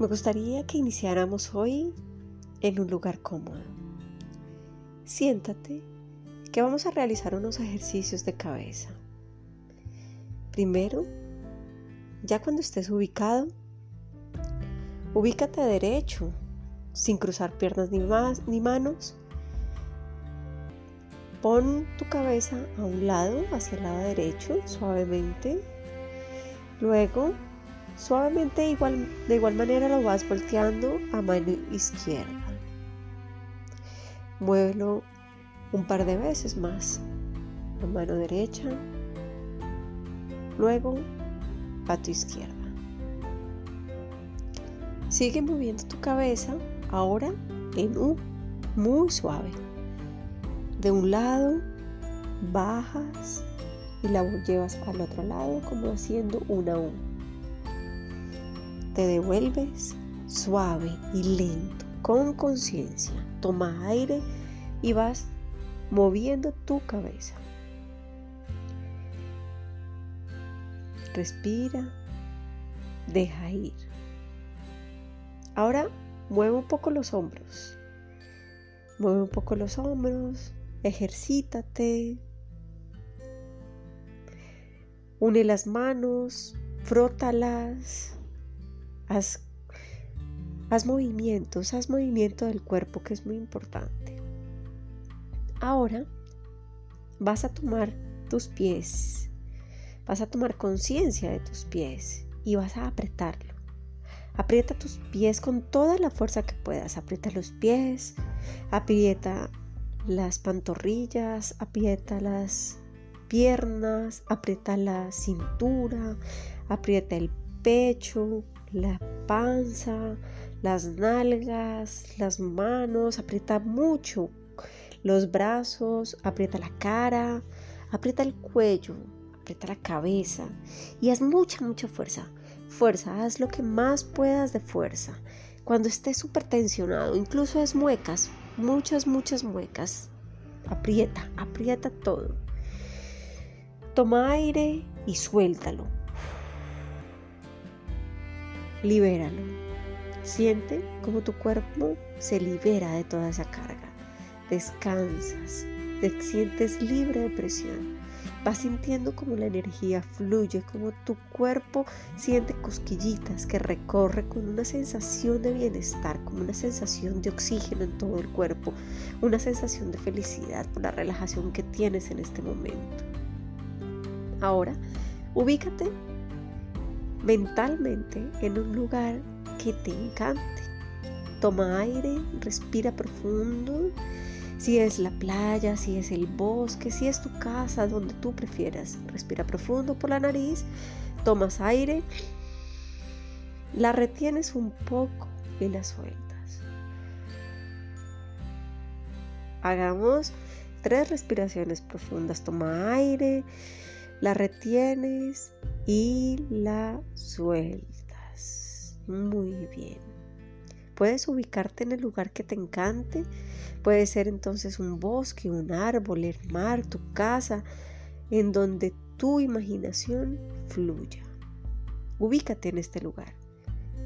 Me gustaría que iniciáramos hoy en un lugar cómodo. Siéntate, que vamos a realizar unos ejercicios de cabeza. Primero, ya cuando estés ubicado, ubícate derecho, sin cruzar piernas ni, más, ni manos. Pon tu cabeza a un lado, hacia el lado derecho, suavemente. Luego Suavemente igual, de igual manera lo vas volteando a mano izquierda. Muévelo un par de veces más. A mano derecha. Luego a tu izquierda. Sigue moviendo tu cabeza ahora en U, muy suave. De un lado bajas y la llevas al otro lado como haciendo una U te devuelves suave y lento, con conciencia. Toma aire y vas moviendo tu cabeza. Respira, deja ir. Ahora mueve un poco los hombros. Mueve un poco los hombros, ejercítate. Une las manos, frótalas, Haz, movimientos, haz movimiento del cuerpo que es muy importante. Ahora vas a tomar tus pies, vas a tomar conciencia de tus pies y vas a apretarlo. Aprieta tus pies con toda la fuerza que puedas. Aprieta los pies, aprieta las pantorrillas, aprieta las piernas, aprieta la cintura, aprieta el pecho, la panza, las nalgas, las manos, aprieta mucho los brazos, aprieta la cara, aprieta el cuello, aprieta la cabeza y haz mucha, mucha fuerza. Fuerza, haz lo que más puedas de fuerza. Cuando estés súper tensionado, incluso es muecas, muchas, muchas muecas. Aprieta, aprieta todo. Toma aire y suéltalo libéralo. Siente como tu cuerpo se libera de toda esa carga. Descansas, te sientes libre de presión. Vas sintiendo como la energía fluye, como tu cuerpo siente cosquillitas que recorre con una sensación de bienestar, como una sensación de oxígeno en todo el cuerpo, una sensación de felicidad por la relajación que tienes en este momento. Ahora, ubícate mentalmente en un lugar que te encante. Toma aire, respira profundo. Si es la playa, si es el bosque, si es tu casa, donde tú prefieras. Respira profundo por la nariz, tomas aire, la retienes un poco y la sueltas. Hagamos tres respiraciones profundas. Toma aire, la retienes y la sueltas. Muy bien. Puedes ubicarte en el lugar que te encante. Puede ser entonces un bosque, un árbol, el mar, tu casa, en donde tu imaginación fluya. Ubícate en este lugar.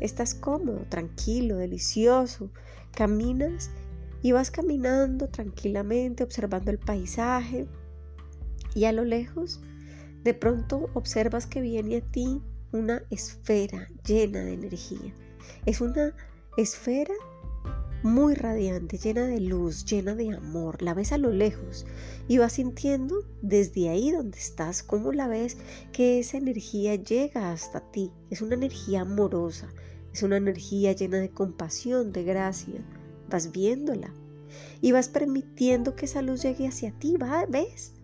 Estás cómodo, tranquilo, delicioso. Caminas y vas caminando tranquilamente, observando el paisaje. Y a lo lejos de pronto observas que viene a ti una esfera llena de energía. Es una esfera muy radiante, llena de luz, llena de amor. La ves a lo lejos y vas sintiendo desde ahí donde estás, cómo la ves, que esa energía llega hasta ti. Es una energía amorosa, es una energía llena de compasión, de gracia. Vas viéndola y vas permitiendo que esa luz llegue hacia ti, ¿ves?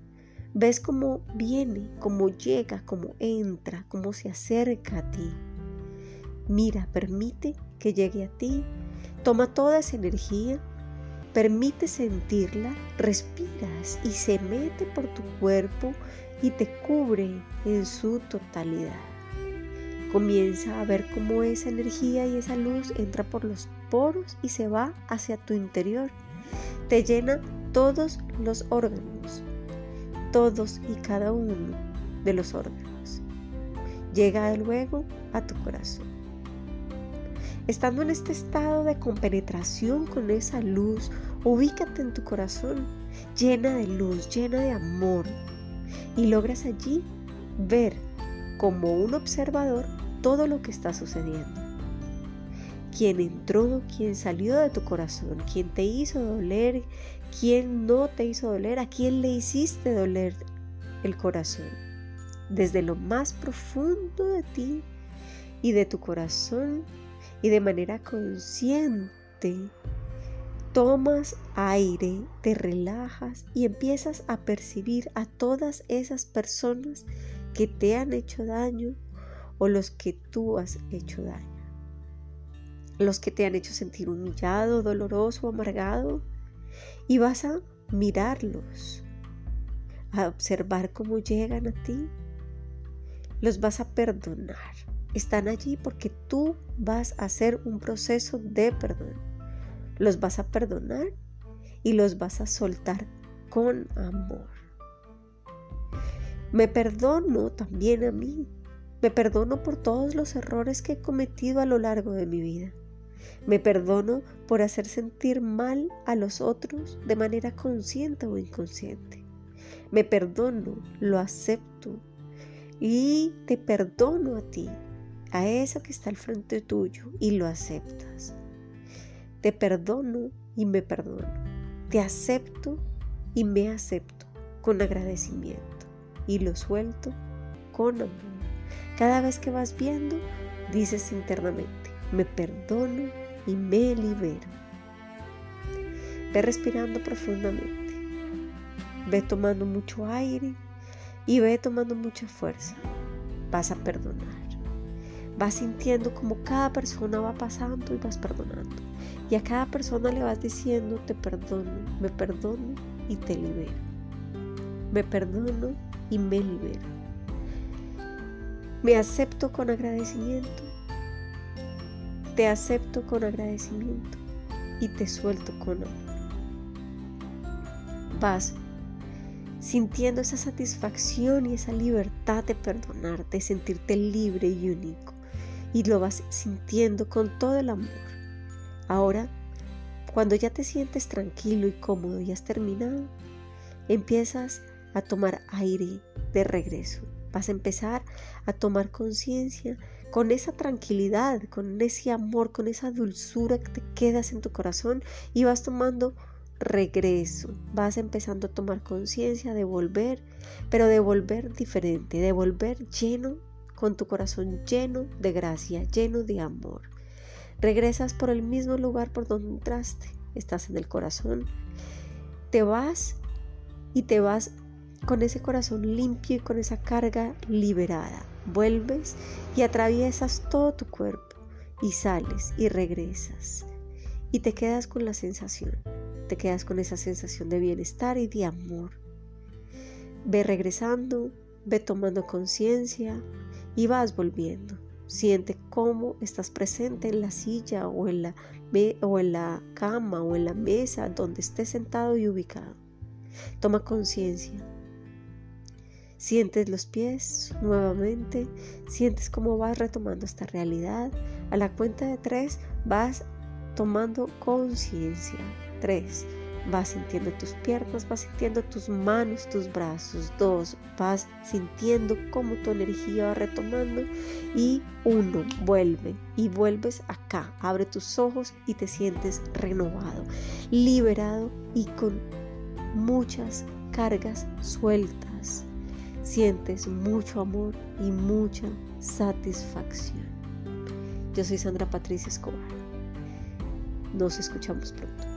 Ves cómo viene, cómo llega, cómo entra, cómo se acerca a ti. Mira, permite que llegue a ti. Toma toda esa energía, permite sentirla, respiras y se mete por tu cuerpo y te cubre en su totalidad. Comienza a ver cómo esa energía y esa luz entra por los poros y se va hacia tu interior. Te llena todos los órganos, todos y cada uno de los órganos. Llega luego a tu corazón. Estando en este estado de compenetración con esa luz, ubícate en tu corazón, llena de luz, llena de amor, y logras allí ver como un observador todo lo que está sucediendo. Quién entró, quién salió de tu corazón, quién te hizo doler, quién no te hizo doler, a quién le hiciste doler el corazón. Desde lo más profundo de ti y de tu corazón y de manera consciente, tomas aire, te relajas y empiezas a percibir a todas esas personas que te han hecho daño o los que tú has hecho daño. Los que te han hecho sentir humillado, doloroso, amargado. Y vas a mirarlos, a observar cómo llegan a ti. Los vas a perdonar. Están allí porque tú vas a hacer un proceso de perdón. Los vas a perdonar y los vas a soltar con amor. Me perdono también a mí me perdono por todos los errores que he cometido a lo largo de mi vida. Me perdono por hacer sentir mal a los otros de manera consciente o inconsciente. Me perdono, lo acepto y te perdono a ti, a eso que está al frente tuyo y lo aceptas. Te perdono y me perdono. Te acepto y me acepto con agradecimiento y lo suelto con amor. Cada vez que vas viendo, dices internamente, me perdono y me libero. Ve respirando profundamente. Ve tomando mucho aire y ve tomando mucha fuerza. Vas a perdonar. Vas sintiendo como cada persona va pasando y vas perdonando. Y a cada persona le vas diciendo, te perdono, me perdono y te libero. Me perdono y me libero. Me acepto con agradecimiento. Te acepto con agradecimiento y te suelto con amor. Vas sintiendo esa satisfacción y esa libertad de perdonar, de sentirte libre y único. Y lo vas sintiendo con todo el amor. Ahora, cuando ya te sientes tranquilo y cómodo y has terminado, empiezas a tomar aire de regreso Vas a empezar a tomar conciencia con esa tranquilidad, con ese amor, con esa dulzura que te quedas en tu corazón y vas tomando regreso. Vas empezando a tomar conciencia de volver, pero de volver diferente, de volver lleno, con tu corazón lleno de gracia, lleno de amor. Regresas por el mismo lugar por donde entraste, estás en el corazón. Te vas y te vas con ese corazón limpio y con esa carga liberada. Vuelves y atraviesas todo tu cuerpo y sales y regresas y te quedas con la sensación, te quedas con esa sensación de bienestar y de amor. Ve regresando, ve tomando conciencia y vas volviendo. Siente cómo estás presente en la silla o en la, o en la cama o en la mesa donde estés sentado y ubicado. Toma conciencia Sientes los pies nuevamente, sientes cómo vas retomando esta realidad. A la cuenta de tres vas tomando conciencia. Tres, vas sintiendo tus piernas, vas sintiendo tus manos, tus brazos. Dos, vas sintiendo cómo tu energía va retomando. Y uno, vuelve y vuelves acá. Abre tus ojos y te sientes renovado, liberado y con muchas cargas sueltas sientes mucho amor y mucha satisfacción. Yo soy Sandra Patricia Escobar. Nos escuchamos pronto.